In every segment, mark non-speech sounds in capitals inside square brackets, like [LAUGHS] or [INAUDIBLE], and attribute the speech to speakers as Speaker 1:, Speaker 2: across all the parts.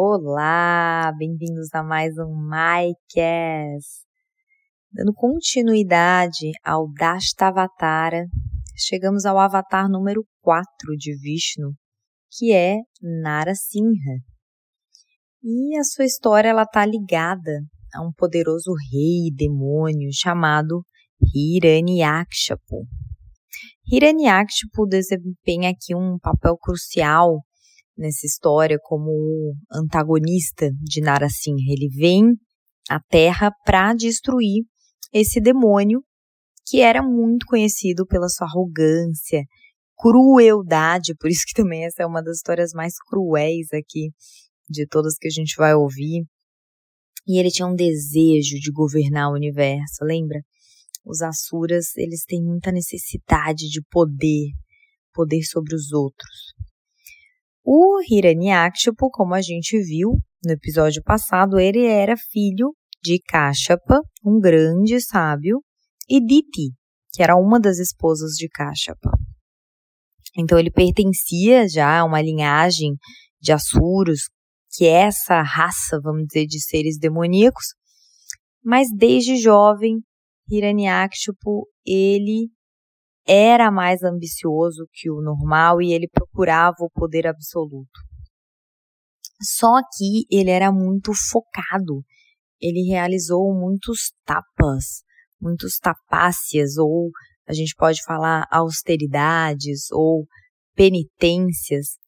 Speaker 1: Olá, bem-vindos a mais um MyCast. Dando continuidade ao Dashtavatara, chegamos ao avatar número 4 de Vishnu, que é Narasimha. E a sua história ela está ligada a um poderoso rei demônio chamado Hiranyakshapu. Hiranyakshipu desempenha aqui um papel crucial nessa história como antagonista de Narasimha. Ele vem à Terra para destruir esse demônio que era muito conhecido pela sua arrogância, crueldade, por isso que também essa é uma das histórias mais cruéis aqui de todas que a gente vai ouvir. E ele tinha um desejo de governar o universo, lembra? Os Asuras, eles têm muita necessidade de poder, poder sobre os outros. O Hiranyakshipu, como a gente viu no episódio passado, ele era filho de Kashyapa, um grande sábio, e Diti, que era uma das esposas de Kashyapa. Então ele pertencia já a uma linhagem de Asuros, que é essa raça, vamos dizer, de seres demoníacos, mas desde jovem, Hiranyakshipu, ele era mais ambicioso que o normal e ele procurava o poder absoluto. Só que ele era muito focado. Ele realizou muitos tapas, muitos tapácias, ou a gente pode falar austeridades ou penitências,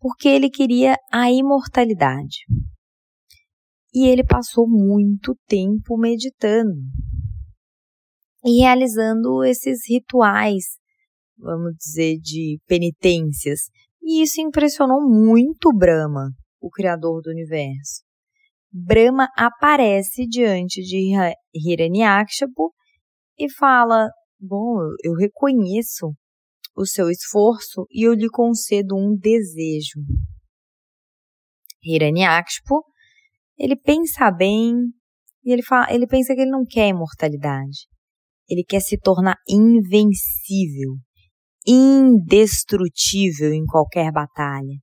Speaker 1: porque ele queria a imortalidade. E ele passou muito tempo meditando, e realizando esses rituais, vamos dizer, de penitências. E isso impressionou muito Brahma, o criador do universo. Brahma aparece diante de Hiranyakshapu e fala: Bom, eu reconheço o seu esforço e eu lhe concedo um desejo. Hiranyakshapu, ele pensa bem e ele, fala, ele pensa que ele não quer imortalidade. Ele quer se tornar invencível, indestrutível em qualquer batalha.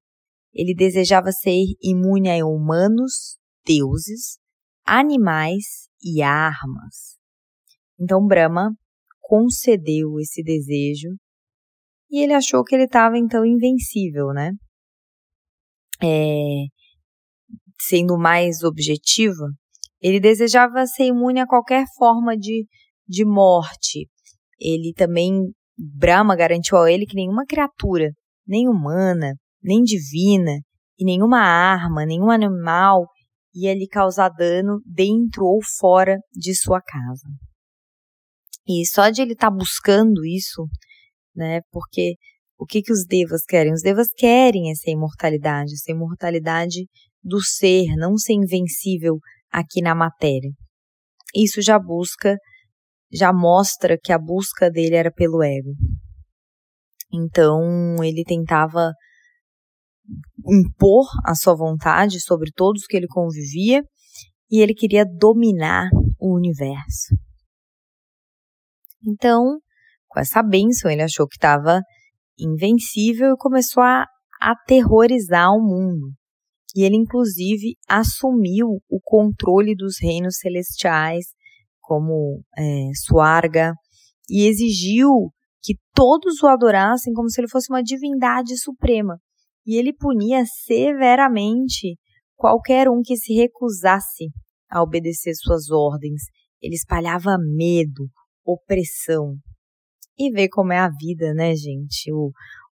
Speaker 1: Ele desejava ser imune a humanos, deuses, animais e armas. Então Brahma concedeu esse desejo e ele achou que ele estava então invencível, né? É, sendo mais objetiva, ele desejava ser imune a qualquer forma de de morte. Ele também, Brahma garantiu a ele que nenhuma criatura, nem humana, nem divina, e nenhuma arma, nenhum animal ia lhe causar dano dentro ou fora de sua casa. E só de ele estar tá buscando isso, né, porque o que, que os devas querem? Os devas querem essa imortalidade, essa imortalidade do ser, não ser invencível aqui na matéria. Isso já busca já mostra que a busca dele era pelo ego. Então ele tentava impor a sua vontade sobre todos que ele convivia e ele queria dominar o universo. Então, com essa bênção, ele achou que estava invencível e começou a aterrorizar o mundo. E ele, inclusive, assumiu o controle dos reinos celestiais como é, Suarga, e exigiu que todos o adorassem como se ele fosse uma divindade suprema. E ele punia severamente qualquer um que se recusasse a obedecer suas ordens. Ele espalhava medo, opressão. E vê como é a vida, né, gente? O,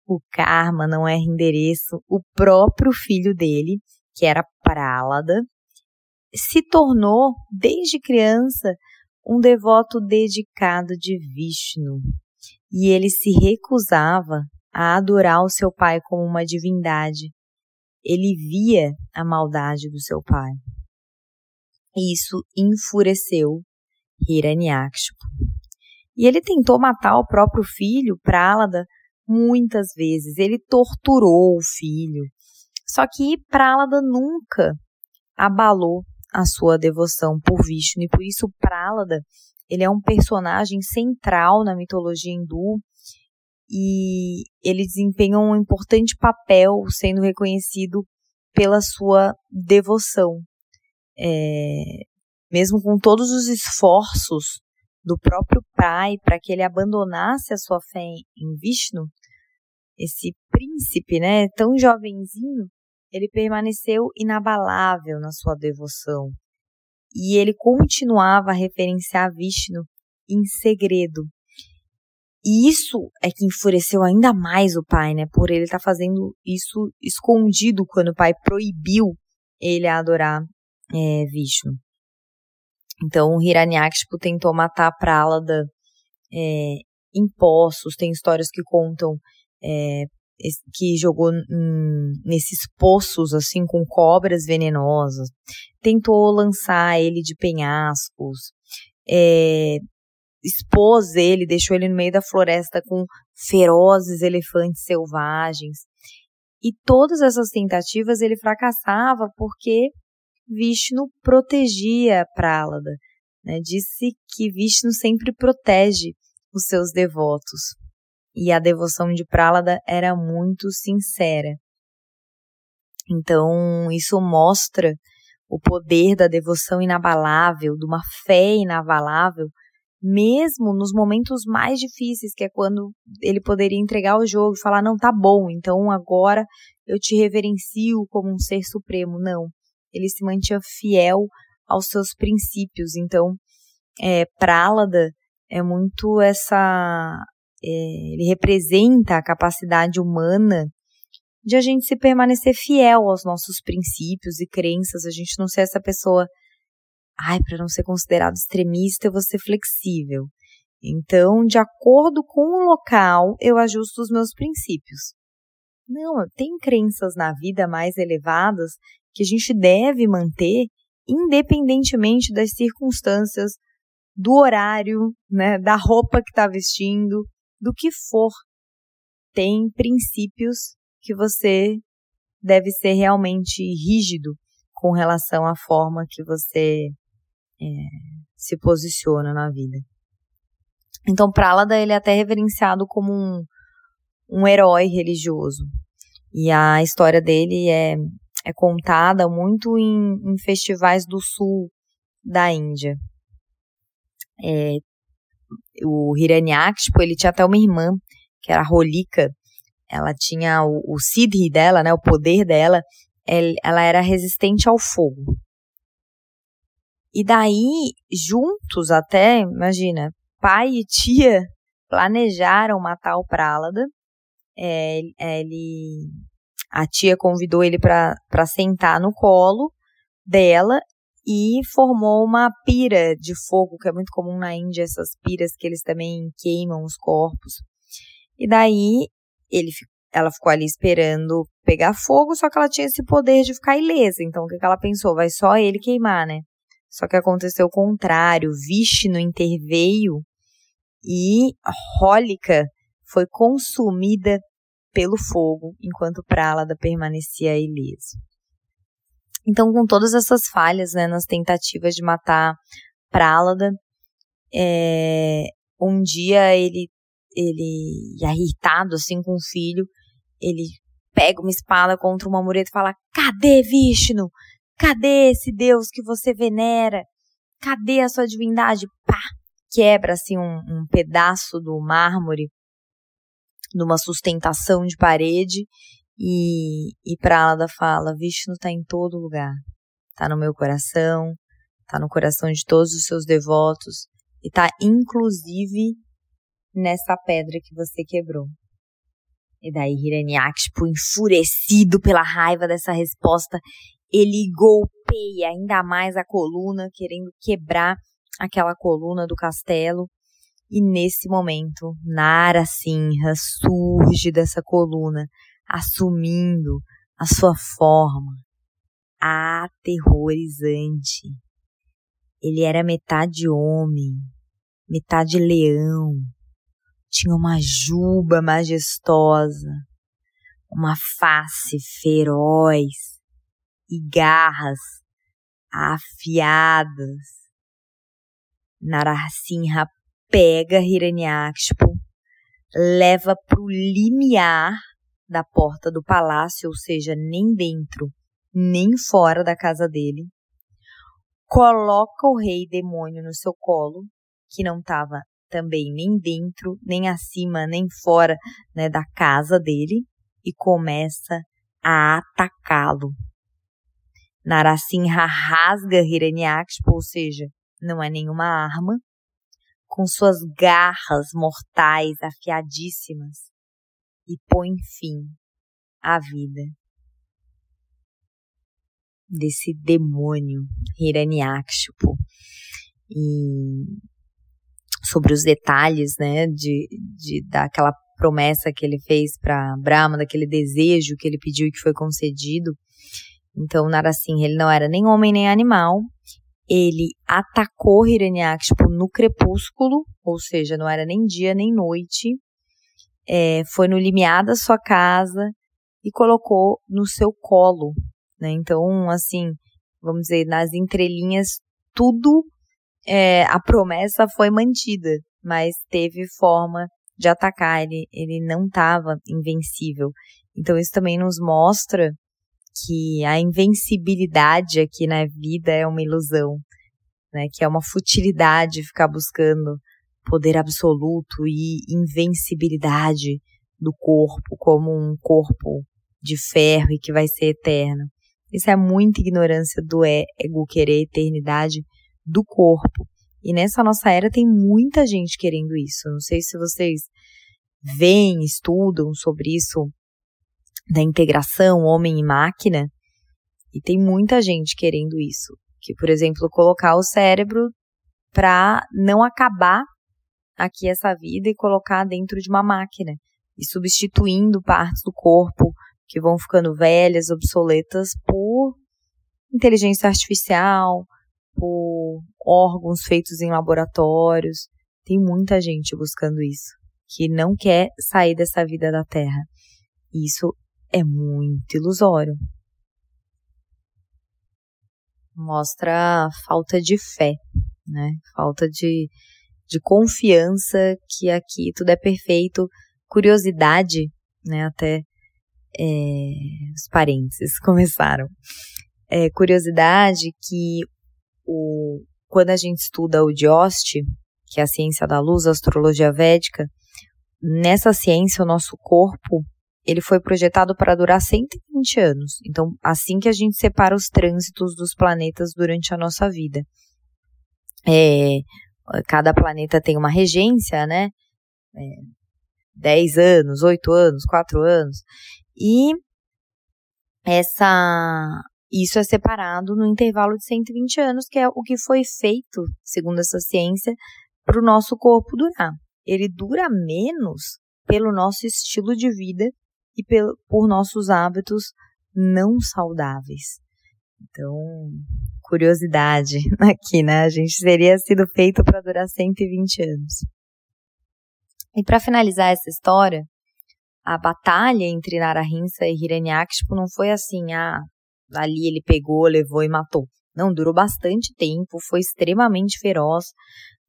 Speaker 1: o karma não é endereço. O próprio filho dele, que era Prálada, se tornou, desde criança, um devoto dedicado de Vishnu, e ele se recusava a adorar o seu pai como uma divindade. Ele via a maldade do seu pai. Isso enfureceu Hiranyakshipu. E ele tentou matar o próprio filho, Pralada, muitas vezes. Ele torturou o filho. Só que Pralada nunca abalou a sua devoção por Vishnu. E por isso Pralada, ele é um personagem central na mitologia hindu e ele desempenha um importante papel sendo reconhecido pela sua devoção. É, mesmo com todos os esforços do próprio pai para que ele abandonasse a sua fé em Vishnu, esse príncipe, né, tão jovenzinho, ele permaneceu inabalável na sua devoção. E ele continuava a referenciar Vishnu em segredo. E isso é que enfureceu ainda mais o pai, né? Por ele estar tá fazendo isso escondido quando o pai proibiu ele a adorar é, Vishnu. Então, o Hiranyakshpu tentou matar a Pralada é, em poços. Tem histórias que contam é, que jogou nesses poços assim com cobras venenosas. Tentou lançar ele de penhascos. É, expôs ele, deixou ele no meio da floresta com ferozes elefantes selvagens. E todas essas tentativas ele fracassava porque Vishnu protegia Pralada. Né? Disse que Vishnu sempre protege os seus devotos. E a devoção de Pralada era muito sincera. Então, isso mostra o poder da devoção inabalável, de uma fé inabalável, mesmo nos momentos mais difíceis, que é quando ele poderia entregar o jogo e falar: não, tá bom, então agora eu te reverencio como um ser supremo. Não ele se mantinha fiel aos seus princípios. Então, é, Prálada é muito essa. É, ele representa a capacidade humana de a gente se permanecer fiel aos nossos princípios e crenças, a gente não ser essa pessoa. Ai, para não ser considerado extremista, eu vou ser flexível. Então, de acordo com o local, eu ajusto os meus princípios. Não, tem crenças na vida mais elevadas que a gente deve manter independentemente das circunstâncias, do horário, né, da roupa que está vestindo, do que for. Tem princípios que você deve ser realmente rígido com relação à forma que você é, se posiciona na vida. Então, Pralada ele é até reverenciado como um, um herói religioso. E a história dele é é contada muito em, em festivais do sul da Índia. É, o Hiranyakshipu, ele tinha até uma irmã, que era a Rolika, ela tinha o, o Siddhi dela, né, o poder dela, ela era resistente ao fogo. E daí, juntos até, imagina, pai e tia planejaram matar o Pralada. É, ele a tia convidou ele para sentar no colo dela e formou uma pira de fogo, que é muito comum na Índia, essas piras que eles também queimam os corpos. E daí ele, ela ficou ali esperando pegar fogo, só que ela tinha esse poder de ficar ilesa. Então o que, ela pensou? Vai só ele queimar, né? Só que aconteceu o contrário. Vishnu interveio e Hólica foi consumida pelo fogo, enquanto Pralada permanecia ileso. Então, com todas essas falhas né, nas tentativas de matar Pralada, é, um dia ele, ele, irritado assim com o filho, ele pega uma espada contra uma mureta e fala: Cadê Vishnu? Cadê esse Deus que você venera? Cadê a sua divindade? Pá! Quebra assim um, um pedaço do mármore numa sustentação de parede e, e Pralada fala, Vishnu está em todo lugar, está no meu coração, está no coração de todos os seus devotos e está inclusive nessa pedra que você quebrou. E daí Hiranyakshpu, enfurecido pela raiva dessa resposta, ele golpeia ainda mais a coluna, querendo quebrar aquela coluna do castelo. E nesse momento, Nara Sinha surge dessa coluna, assumindo a sua forma aterrorizante. Ele era metade homem, metade leão, tinha uma juba majestosa, uma face feroz e garras afiadas. Narasimha pega Hiranyakshipu, leva para o limiar da porta do palácio, ou seja, nem dentro nem fora da casa dele, coloca o rei demônio no seu colo, que não estava também nem dentro, nem acima, nem fora né, da casa dele, e começa a atacá-lo. Narasimha rasga Hiranyakshipu, ou seja, não é nenhuma arma, com suas garras mortais afiadíssimas e põe fim à vida desse demônio Hiranyakshipu. E sobre os detalhes, né, de, de daquela promessa que ele fez para Brahma, daquele desejo que ele pediu e que foi concedido. Então, Narasimha, ele não era nem homem nem animal. Ele atacou Hiranyakshipu no crepúsculo, ou seja, não era nem dia nem noite. É, foi no limiar da sua casa e colocou no seu colo. Né? Então, assim, vamos dizer, nas entrelinhas, tudo, é, a promessa foi mantida, mas teve forma de atacar, ele, ele não estava invencível. Então, isso também nos mostra que a invencibilidade aqui na vida é uma ilusão, né? Que é uma futilidade ficar buscando poder absoluto e invencibilidade do corpo como um corpo de ferro e que vai ser eterno. Isso é muita ignorância do ego querer eternidade do corpo. E nessa nossa era tem muita gente querendo isso. Não sei se vocês veem, estudam sobre isso da integração homem e máquina. E tem muita gente querendo isso. Que, por exemplo, colocar o cérebro para não acabar aqui essa vida e colocar dentro de uma máquina. E substituindo partes do corpo que vão ficando velhas, obsoletas, por inteligência artificial, por órgãos feitos em laboratórios. Tem muita gente buscando isso, que não quer sair dessa vida da Terra. Isso é muito ilusório. Mostra falta de fé, né? Falta de, de confiança que aqui tudo é perfeito, curiosidade, né? Até é, os parênteses [LAUGHS] começaram. É, curiosidade que o, quando a gente estuda o Dioste, que é a ciência da luz, a astrologia védica, nessa ciência o nosso corpo ele foi projetado para durar 120 anos. Então, assim que a gente separa os trânsitos dos planetas durante a nossa vida. É, cada planeta tem uma regência, né? É, 10 anos, 8 anos, 4 anos. E essa isso é separado no intervalo de 120 anos, que é o que foi feito, segundo essa ciência, para o nosso corpo durar. Ele dura menos pelo nosso estilo de vida e por nossos hábitos não saudáveis. Então, curiosidade [LAUGHS] aqui, né? A gente teria sido feito para durar 120 anos. E para finalizar essa história, a batalha entre Narahinsa e Hiranyakashipu não foi assim, ah, ali ele pegou, levou e matou. Não, durou bastante tempo, foi extremamente feroz.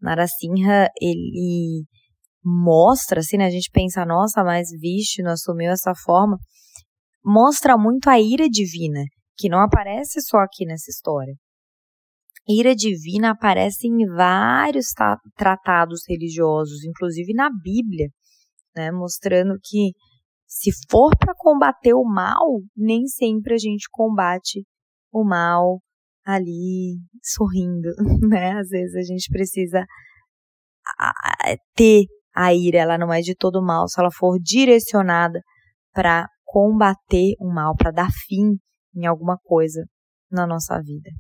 Speaker 1: Narasimha, ele mostra, assim, né, a gente pensa, nossa, mas Vishnu assumiu essa forma, mostra muito a ira divina, que não aparece só aqui nessa história. Ira divina aparece em vários tratados religiosos, inclusive na Bíblia né? Mostrando que se for para combater o mal, nem sempre a gente combate o mal ali sorrindo, [LAUGHS] né? Às vezes a gente precisa ter a ira, ela não é de todo mal, se ela for direcionada para combater o mal, para dar fim em alguma coisa na nossa vida.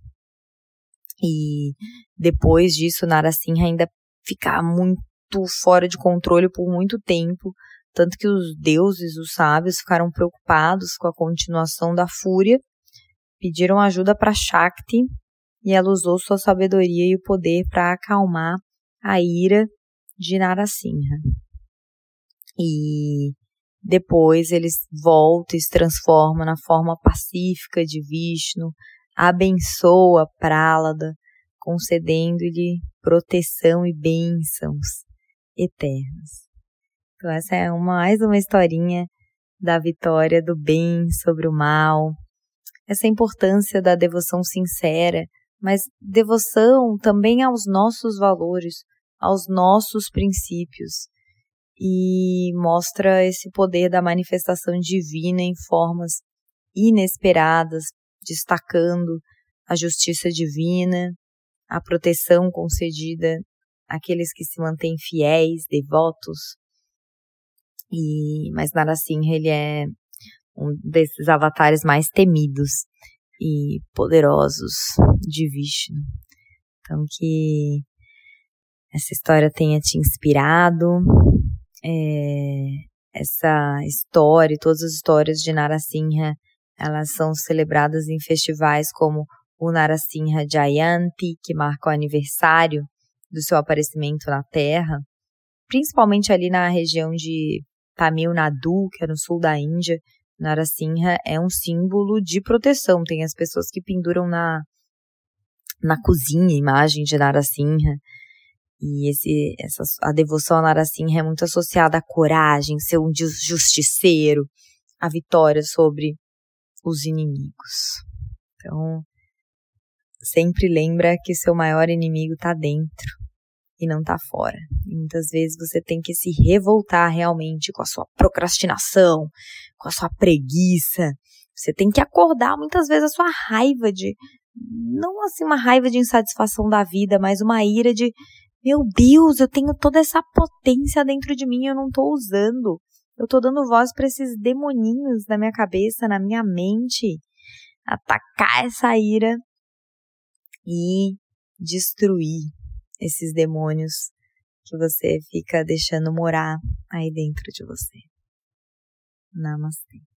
Speaker 1: E depois disso, Narasimha ainda ficar muito fora de controle por muito tempo, tanto que os deuses, os sábios, ficaram preocupados com a continuação da fúria, pediram ajuda para Shakti e ela usou sua sabedoria e o poder para acalmar a ira de Narasimha. E depois eles voltam e se transformam na forma pacífica de Vishnu, abençoa Pralada, concedendo-lhe proteção e bênçãos eternos. Então essa é uma, mais uma historinha da vitória do bem sobre o mal, essa importância da devoção sincera, mas devoção também aos nossos valores, aos nossos princípios e mostra esse poder da manifestação divina em formas inesperadas, destacando a justiça divina, a proteção concedida àqueles que se mantêm fiéis, devotos. E mas Narasimha ele é um desses avatares mais temidos e poderosos de Vishnu. Então que essa história tenha te inspirado, é, essa história, todas as histórias de Narasimha, elas são celebradas em festivais como o Narasimha Jayanti, que marca o aniversário do seu aparecimento na Terra, principalmente ali na região de Tamil Nadu, que é no sul da Índia. Narasimha é um símbolo de proteção. Tem as pessoas que penduram na, na cozinha imagem de Narasimha. E esse, essa, a devoção a Narasimha é muito associada à coragem, ser um justiceiro, a vitória sobre os inimigos. Então, sempre lembra que seu maior inimigo está dentro e não está fora. E muitas vezes você tem que se revoltar realmente com a sua procrastinação, com a sua preguiça. Você tem que acordar muitas vezes a sua raiva de não assim uma raiva de insatisfação da vida, mas uma ira de meu Deus, eu tenho toda essa potência dentro de mim, eu não estou usando. Eu estou dando voz para esses demoninhos na minha cabeça, na minha mente. Atacar essa ira e destruir esses demônios que você fica deixando morar aí dentro de você. Namastê.